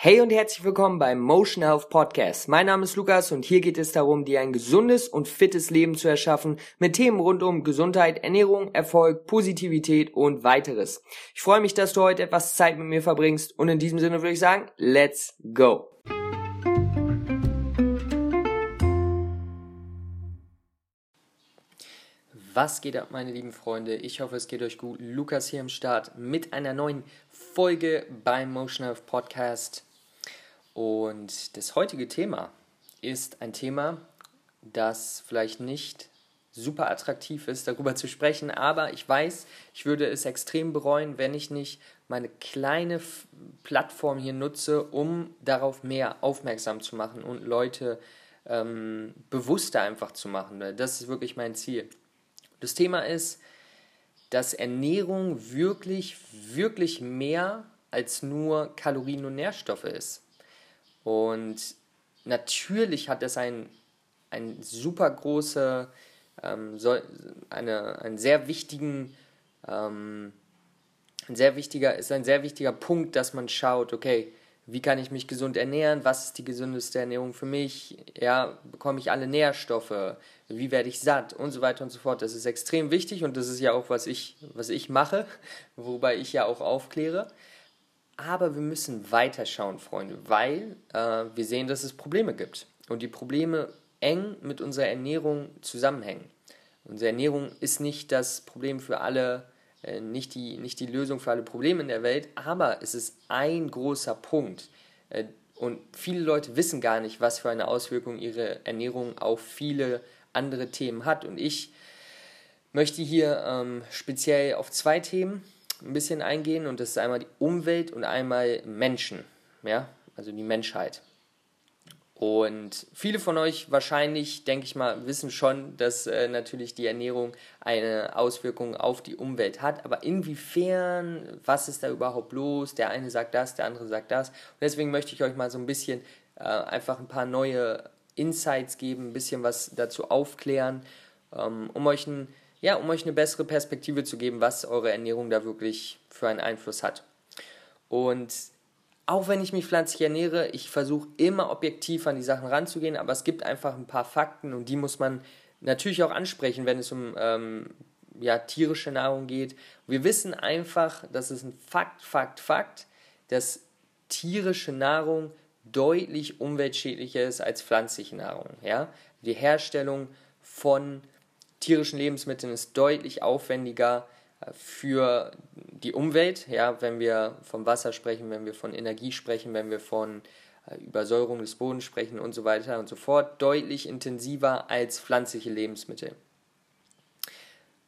Hey und herzlich willkommen beim Motion Health Podcast. Mein Name ist Lukas und hier geht es darum, dir ein gesundes und fittes Leben zu erschaffen mit Themen rund um Gesundheit, Ernährung, Erfolg, Positivität und weiteres. Ich freue mich, dass du heute etwas Zeit mit mir verbringst und in diesem Sinne würde ich sagen, let's go. Was geht ab, meine lieben Freunde? Ich hoffe, es geht euch gut. Lukas hier im Start mit einer neuen Folge beim Motion Health Podcast. Und das heutige Thema ist ein Thema, das vielleicht nicht super attraktiv ist, darüber zu sprechen, aber ich weiß, ich würde es extrem bereuen, wenn ich nicht meine kleine Plattform hier nutze, um darauf mehr aufmerksam zu machen und Leute ähm, bewusster einfach zu machen. Das ist wirklich mein Ziel. Das Thema ist, dass Ernährung wirklich, wirklich mehr als nur Kalorien und Nährstoffe ist. Und natürlich hat es ein, ein super große, ähm, so, eine, einen sehr wichtigen, ähm, ein sehr wichtiger, ist ein sehr wichtiger Punkt, dass man schaut, okay, wie kann ich mich gesund ernähren, was ist die gesündeste Ernährung für mich, ja, bekomme ich alle Nährstoffe, wie werde ich satt und so weiter und so fort. Das ist extrem wichtig und das ist ja auch, was ich, was ich mache, wobei ich ja auch aufkläre. Aber wir müssen weiterschauen, Freunde, weil äh, wir sehen, dass es Probleme gibt. Und die Probleme eng mit unserer Ernährung zusammenhängen. Unsere Ernährung ist nicht das Problem für alle, äh, nicht, die, nicht die Lösung für alle Probleme in der Welt, aber es ist ein großer Punkt. Äh, und viele Leute wissen gar nicht, was für eine Auswirkung ihre Ernährung auf viele andere Themen hat. Und ich möchte hier ähm, speziell auf zwei Themen ein bisschen eingehen und das ist einmal die Umwelt und einmal Menschen, ja, also die Menschheit. Und viele von euch wahrscheinlich, denke ich mal, wissen schon, dass äh, natürlich die Ernährung eine Auswirkung auf die Umwelt hat. Aber inwiefern, was ist da überhaupt los? Der eine sagt das, der andere sagt das. Und deswegen möchte ich euch mal so ein bisschen äh, einfach ein paar neue Insights geben, ein bisschen was dazu aufklären, ähm, um euch ein ja, um euch eine bessere Perspektive zu geben, was eure Ernährung da wirklich für einen Einfluss hat. Und auch wenn ich mich pflanzlich ernähre, ich versuche immer objektiv an die Sachen ranzugehen, aber es gibt einfach ein paar Fakten und die muss man natürlich auch ansprechen, wenn es um ähm, ja, tierische Nahrung geht. Wir wissen einfach, dass es ein Fakt, Fakt, Fakt, dass tierische Nahrung deutlich umweltschädlicher ist als pflanzliche Nahrung. Ja? Die Herstellung von tierischen Lebensmitteln ist deutlich aufwendiger äh, für die Umwelt, ja, wenn wir vom Wasser sprechen, wenn wir von Energie sprechen, wenn wir von äh, Übersäuerung des Bodens sprechen und so weiter und so fort, deutlich intensiver als pflanzliche Lebensmittel.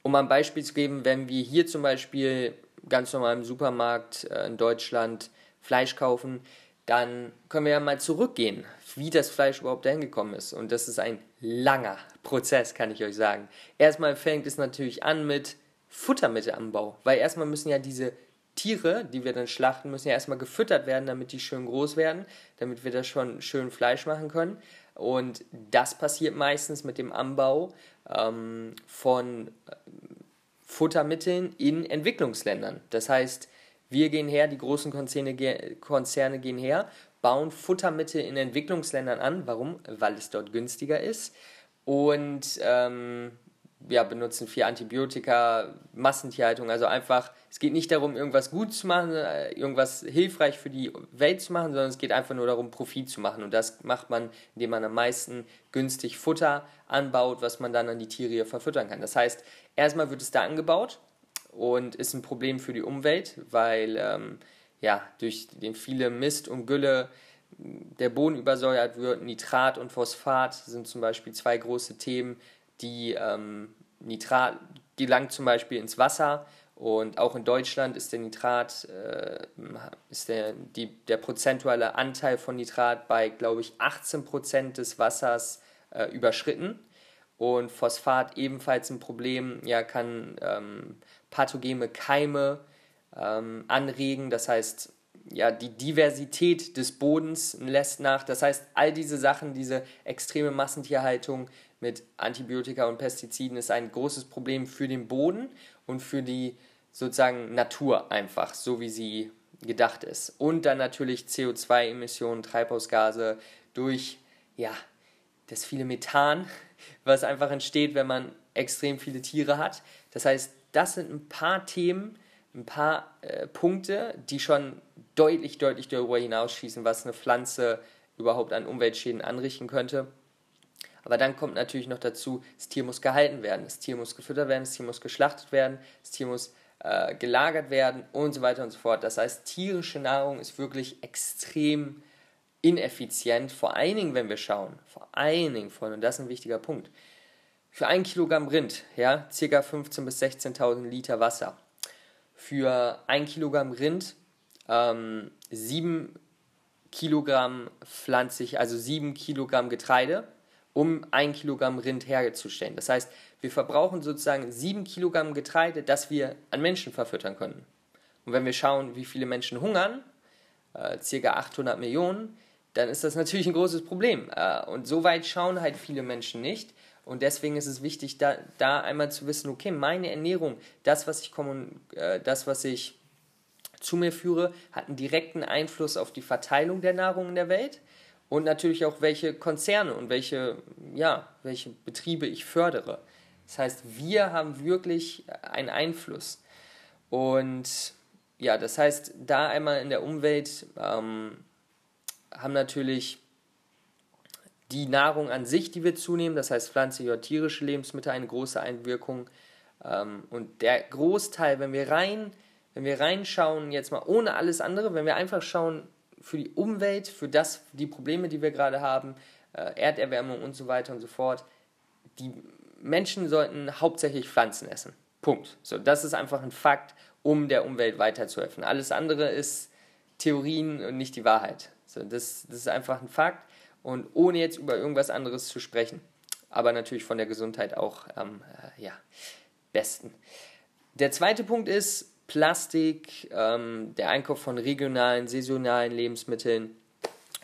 Um ein Beispiel zu geben, wenn wir hier zum Beispiel ganz normal im Supermarkt äh, in Deutschland Fleisch kaufen, dann können wir ja mal zurückgehen, wie das Fleisch überhaupt dahin gekommen ist. Und das ist ein langer Prozess, kann ich euch sagen. Erstmal fängt es natürlich an mit Futtermittelanbau, weil erstmal müssen ja diese Tiere, die wir dann schlachten, müssen ja erstmal gefüttert werden, damit die schön groß werden, damit wir da schon schön Fleisch machen können. Und das passiert meistens mit dem Anbau ähm, von äh, Futtermitteln in Entwicklungsländern. Das heißt, wir gehen her, die großen Konzerne, Konzerne gehen her, bauen Futtermittel in Entwicklungsländern an. Warum? Weil es dort günstiger ist. Und ähm, ja, benutzen viel Antibiotika, Massentierhaltung. Also einfach, es geht nicht darum, irgendwas gut zu machen, äh, irgendwas hilfreich für die Welt zu machen, sondern es geht einfach nur darum, Profit zu machen. Und das macht man, indem man am meisten günstig Futter anbaut, was man dann an die Tiere verfüttern kann. Das heißt, erstmal wird es da angebaut und ist ein Problem für die Umwelt, weil ähm, ja, durch den viele Mist und Gülle der Boden übersäuert wird. Nitrat und Phosphat sind zum Beispiel zwei große Themen, die ähm, Nitrat gelangt zum Beispiel ins Wasser und auch in Deutschland ist der Nitrat, äh, ist der, die, der prozentuale Anteil von Nitrat bei, glaube ich, 18% des Wassers äh, überschritten. Und Phosphat ebenfalls ein Problem, ja, kann ähm, pathogene Keime ähm, anregen. Das heißt, ja, die Diversität des Bodens lässt nach. Das heißt, all diese Sachen, diese extreme Massentierhaltung mit Antibiotika und Pestiziden ist ein großes Problem für den Boden und für die sozusagen Natur einfach, so wie sie gedacht ist. Und dann natürlich CO2-Emissionen, Treibhausgase durch ja, das viele Methan, was einfach entsteht, wenn man extrem viele Tiere hat. Das heißt, das sind ein paar Themen, ein paar äh, Punkte, die schon deutlich, deutlich darüber hinausschießen, was eine Pflanze überhaupt an Umweltschäden anrichten könnte. Aber dann kommt natürlich noch dazu, das Tier muss gehalten werden, das Tier muss gefüttert werden, das Tier muss geschlachtet werden, das Tier muss äh, gelagert werden und so weiter und so fort. Das heißt, tierische Nahrung ist wirklich extrem ineffizient, vor allen Dingen, wenn wir schauen, vor allen Dingen, und das ist ein wichtiger Punkt, für ein Kilogramm Rind, ja, ca. 15.000 bis 16.000 Liter Wasser. Für ein Kilogramm Rind ähm, 7 Kilogramm pflanzlich, also 7 Kilogramm Getreide, um ein Kilogramm Rind herzustellen. Das heißt, wir verbrauchen sozusagen 7 Kilogramm Getreide, das wir an Menschen verfüttern können. Und wenn wir schauen, wie viele Menschen hungern, äh, ca. 800 Millionen, dann ist das natürlich ein großes Problem. Äh, und so weit schauen halt viele Menschen nicht. Und deswegen ist es wichtig, da, da einmal zu wissen, okay, meine Ernährung, das, was ich, äh, das, was ich zu mir führe, hat einen direkten Einfluss auf die Verteilung der Nahrung in der Welt und natürlich auch, welche Konzerne und welche, ja, welche Betriebe ich fördere. Das heißt, wir haben wirklich einen Einfluss. Und ja, das heißt, da einmal in der Umwelt ähm, haben natürlich die Nahrung an sich, die wir zunehmen, das heißt pflanzliche oder tierische Lebensmittel, eine große Einwirkung. Ähm, und der Großteil, wenn wir rein, wenn wir reinschauen, jetzt mal ohne alles andere, wenn wir einfach schauen für die Umwelt, für das, die Probleme, die wir gerade haben, äh, Erderwärmung und so weiter und so fort, die Menschen sollten hauptsächlich Pflanzen essen. Punkt. So, das ist einfach ein Fakt, um der Umwelt weiterzuhelfen. Alles andere ist Theorien und nicht die Wahrheit. So, das, das ist einfach ein Fakt und ohne jetzt über irgendwas anderes zu sprechen. Aber natürlich von der Gesundheit auch am äh, ja, besten. Der zweite Punkt ist Plastik, ähm, der Einkauf von regionalen, saisonalen Lebensmitteln,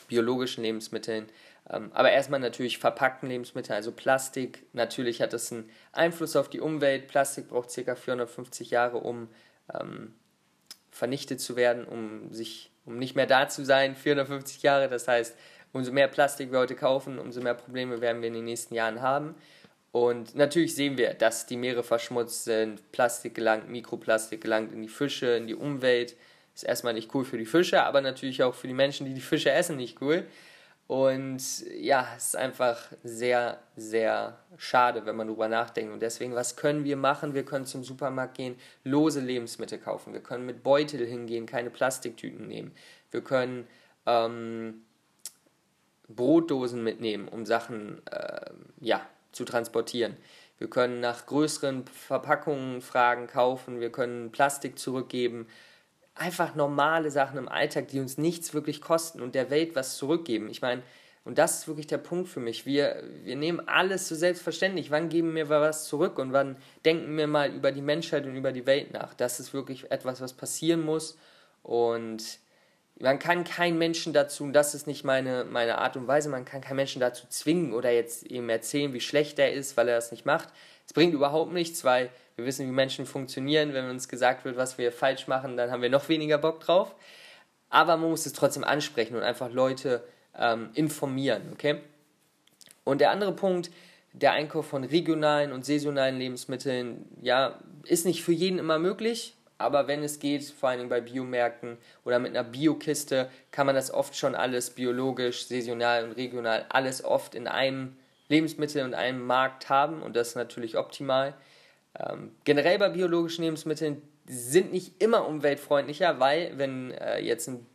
biologischen Lebensmitteln. Ähm, aber erstmal natürlich verpackten Lebensmittel, also Plastik. Natürlich hat das einen Einfluss auf die Umwelt. Plastik braucht ca. 450 Jahre, um ähm, vernichtet zu werden, um sich um nicht mehr da zu sein, 450 Jahre. Das heißt, umso mehr Plastik wir heute kaufen, umso mehr Probleme werden wir in den nächsten Jahren haben. Und natürlich sehen wir, dass die Meere verschmutzt sind, Plastik gelangt, Mikroplastik gelangt in die Fische, in die Umwelt. Ist erstmal nicht cool für die Fische, aber natürlich auch für die Menschen, die die Fische essen, nicht cool. Und ja, es ist einfach sehr, sehr schade, wenn man darüber nachdenkt. Und deswegen, was können wir machen? Wir können zum Supermarkt gehen, lose Lebensmittel kaufen. Wir können mit Beutel hingehen, keine Plastiktüten nehmen. Wir können ähm, Brotdosen mitnehmen, um Sachen äh, ja, zu transportieren. Wir können nach größeren Verpackungen fragen, kaufen. Wir können Plastik zurückgeben einfach normale Sachen im Alltag, die uns nichts wirklich kosten und der Welt was zurückgeben. Ich meine, und das ist wirklich der Punkt für mich. Wir, wir nehmen alles so selbstverständlich. Wann geben wir was zurück und wann denken wir mal über die Menschheit und über die Welt nach? Das ist wirklich etwas, was passieren muss. Und man kann keinen Menschen dazu, und das ist nicht meine, meine Art und Weise, man kann keinen Menschen dazu zwingen oder jetzt eben erzählen, wie schlecht er ist, weil er das nicht macht. Es bringt überhaupt nichts, weil wir wissen, wie Menschen funktionieren. Wenn uns gesagt wird, was wir falsch machen, dann haben wir noch weniger Bock drauf. Aber man muss es trotzdem ansprechen und einfach Leute ähm, informieren, okay? Und der andere Punkt, der Einkauf von regionalen und saisonalen Lebensmitteln, ja, ist nicht für jeden immer möglich, aber wenn es geht, vor allem bei Biomärkten oder mit einer Biokiste, kann man das oft schon alles biologisch, saisonal und regional, alles oft in einem Lebensmittel und einem Markt haben und das ist natürlich optimal. Ähm, generell bei biologischen Lebensmitteln sind nicht immer umweltfreundlicher, weil wenn äh, jetzt ein,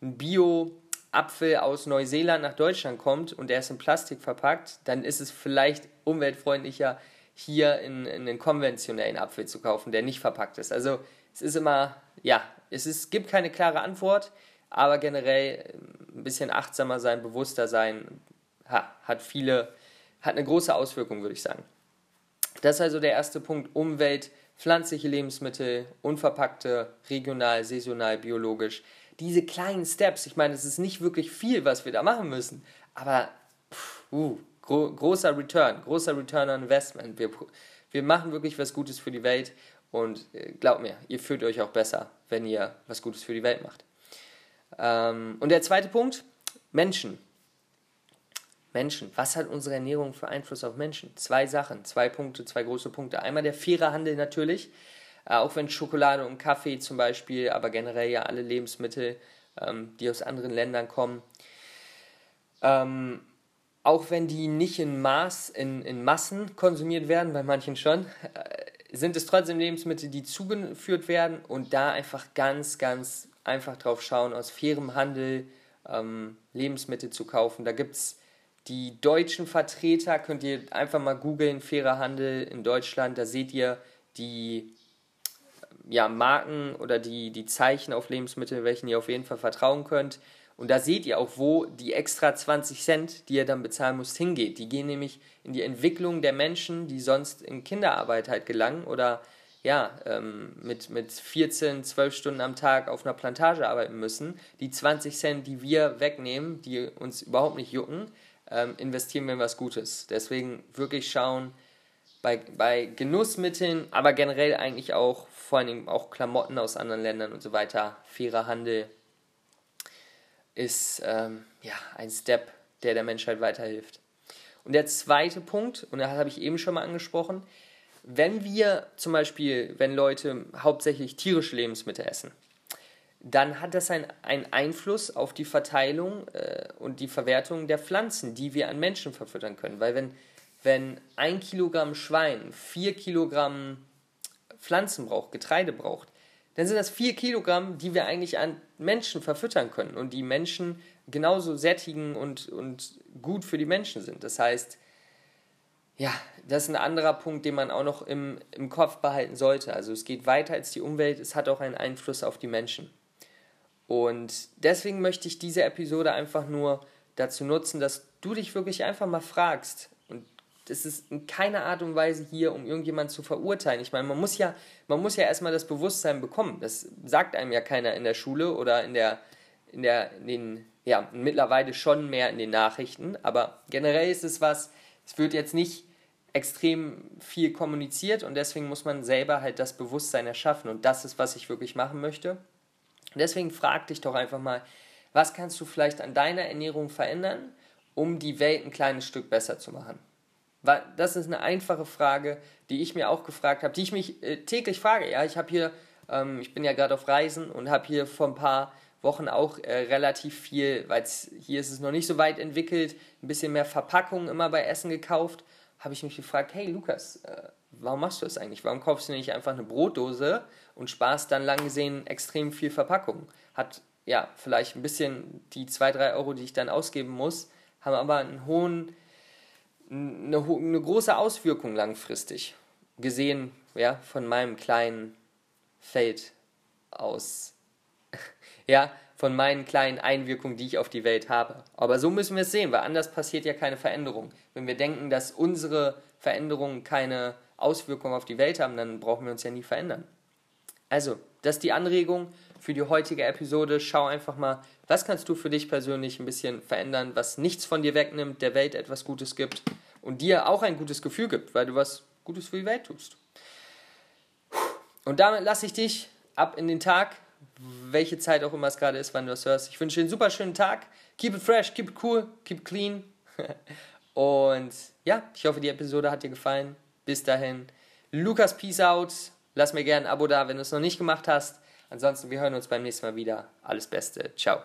ein Bio-Apfel aus Neuseeland nach Deutschland kommt und der ist in Plastik verpackt, dann ist es vielleicht umweltfreundlicher, hier in, in einen konventionellen Apfel zu kaufen, der nicht verpackt ist. Also es ist immer, ja, es ist, gibt keine klare Antwort, aber generell ein bisschen achtsamer sein, bewusster sein, ha, hat viele, hat eine große Auswirkung, würde ich sagen. Das ist also der erste Punkt, Umwelt, pflanzliche Lebensmittel, unverpackte, regional, saisonal, biologisch. Diese kleinen Steps, ich meine, es ist nicht wirklich viel, was wir da machen müssen, aber pff, uh, gro großer Return, großer Return on Investment. Wir, wir machen wirklich was Gutes für die Welt Und äh, glaubt mir, ihr fühlt euch auch besser, wenn ihr was Gutes für die Welt macht. Ähm, und der zweite Punkt, Menschen. Menschen. Was hat unsere Ernährung für Einfluss auf Menschen? Zwei Sachen, zwei Punkte, zwei große Punkte. Einmal der faire Handel natürlich, äh, auch wenn Schokolade und Kaffee zum Beispiel, aber generell ja alle Lebensmittel, ähm, die aus anderen Ländern kommen, ähm, auch wenn die nicht in Maß, in, in Massen konsumiert werden, bei manchen schon, äh, sind es trotzdem Lebensmittel, die zugeführt werden und da einfach ganz, ganz einfach drauf schauen, aus fairem Handel ähm, Lebensmittel zu kaufen. Da gibt es die deutschen Vertreter, könnt ihr einfach mal googeln, fairer Handel in Deutschland, da seht ihr die ja, Marken oder die, die Zeichen auf Lebensmittel, welchen ihr auf jeden Fall vertrauen könnt. Und da seht ihr auch, wo die extra 20 Cent, die ihr dann bezahlen müsst, hingeht. Die gehen nämlich in die Entwicklung der Menschen, die sonst in Kinderarbeit halt gelangen oder ja, ähm, mit, mit 14, 12 Stunden am Tag auf einer Plantage arbeiten müssen. Die 20 Cent, die wir wegnehmen, die uns überhaupt nicht jucken, ähm, investieren wir in was Gutes. Deswegen wirklich schauen, bei, bei Genussmitteln, aber generell eigentlich auch, vor allem auch Klamotten aus anderen Ländern und so weiter, fairer Handel ist ähm, ja, ein Step, der der Menschheit weiterhilft. Und der zweite Punkt, und das habe ich eben schon mal angesprochen, wenn wir zum Beispiel, wenn Leute hauptsächlich tierische Lebensmittel essen, dann hat das einen Einfluss auf die Verteilung äh, und die Verwertung der Pflanzen, die wir an Menschen verfüttern können. Weil wenn, wenn ein Kilogramm Schwein vier Kilogramm Pflanzen braucht, Getreide braucht, dann sind das vier Kilogramm, die wir eigentlich an Menschen verfüttern können und die Menschen genauso sättigen und, und gut für die Menschen sind. Das heißt, ja, das ist ein anderer Punkt, den man auch noch im, im Kopf behalten sollte. Also es geht weiter als die Umwelt, es hat auch einen Einfluss auf die Menschen. Und deswegen möchte ich diese Episode einfach nur dazu nutzen, dass du dich wirklich einfach mal fragst, das ist in keiner Art und Weise hier, um irgendjemanden zu verurteilen. Ich meine, man muss ja, man muss ja erstmal das Bewusstsein bekommen. Das sagt einem ja keiner in der Schule oder in der, in der, in den, ja, mittlerweile schon mehr in den Nachrichten. Aber generell ist es was, es wird jetzt nicht extrem viel kommuniziert und deswegen muss man selber halt das Bewusstsein erschaffen und das ist, was ich wirklich machen möchte. Und deswegen frag dich doch einfach mal, was kannst du vielleicht an deiner Ernährung verändern, um die Welt ein kleines Stück besser zu machen? Das ist eine einfache Frage, die ich mir auch gefragt habe, die ich mich äh, täglich frage. Ja, ich habe hier, ähm, ich bin ja gerade auf Reisen und habe hier vor ein paar Wochen auch äh, relativ viel, weil hier ist es noch nicht so weit entwickelt, ein bisschen mehr Verpackung immer bei Essen gekauft. Habe ich mich gefragt, hey Lukas, äh, warum machst du das eigentlich? Warum kaufst du nicht einfach eine Brotdose und sparst dann lang gesehen extrem viel Verpackung? Hat ja vielleicht ein bisschen die 2, 3 Euro, die ich dann ausgeben muss, haben aber einen hohen eine, eine große Auswirkung langfristig gesehen ja, von meinem kleinen Feld aus. ja, von meinen kleinen Einwirkungen, die ich auf die Welt habe. Aber so müssen wir es sehen, weil anders passiert ja keine Veränderung. Wenn wir denken, dass unsere Veränderungen keine Auswirkungen auf die Welt haben, dann brauchen wir uns ja nie verändern. Also, das ist die Anregung für die heutige Episode. Schau einfach mal, was kannst du für dich persönlich ein bisschen verändern, was nichts von dir wegnimmt, der Welt etwas Gutes gibt und dir auch ein gutes Gefühl gibt, weil du was Gutes für die Welt tust. Und damit lasse ich dich ab in den Tag, welche Zeit auch immer es gerade ist, wann du das hörst. Ich wünsche dir einen super schönen Tag. Keep it fresh, keep it cool, keep it clean. Und ja, ich hoffe, die Episode hat dir gefallen. Bis dahin. Lukas, peace out. Lass mir gerne ein Abo da, wenn du es noch nicht gemacht hast. Ansonsten, wir hören uns beim nächsten Mal wieder. Alles Beste. Ciao.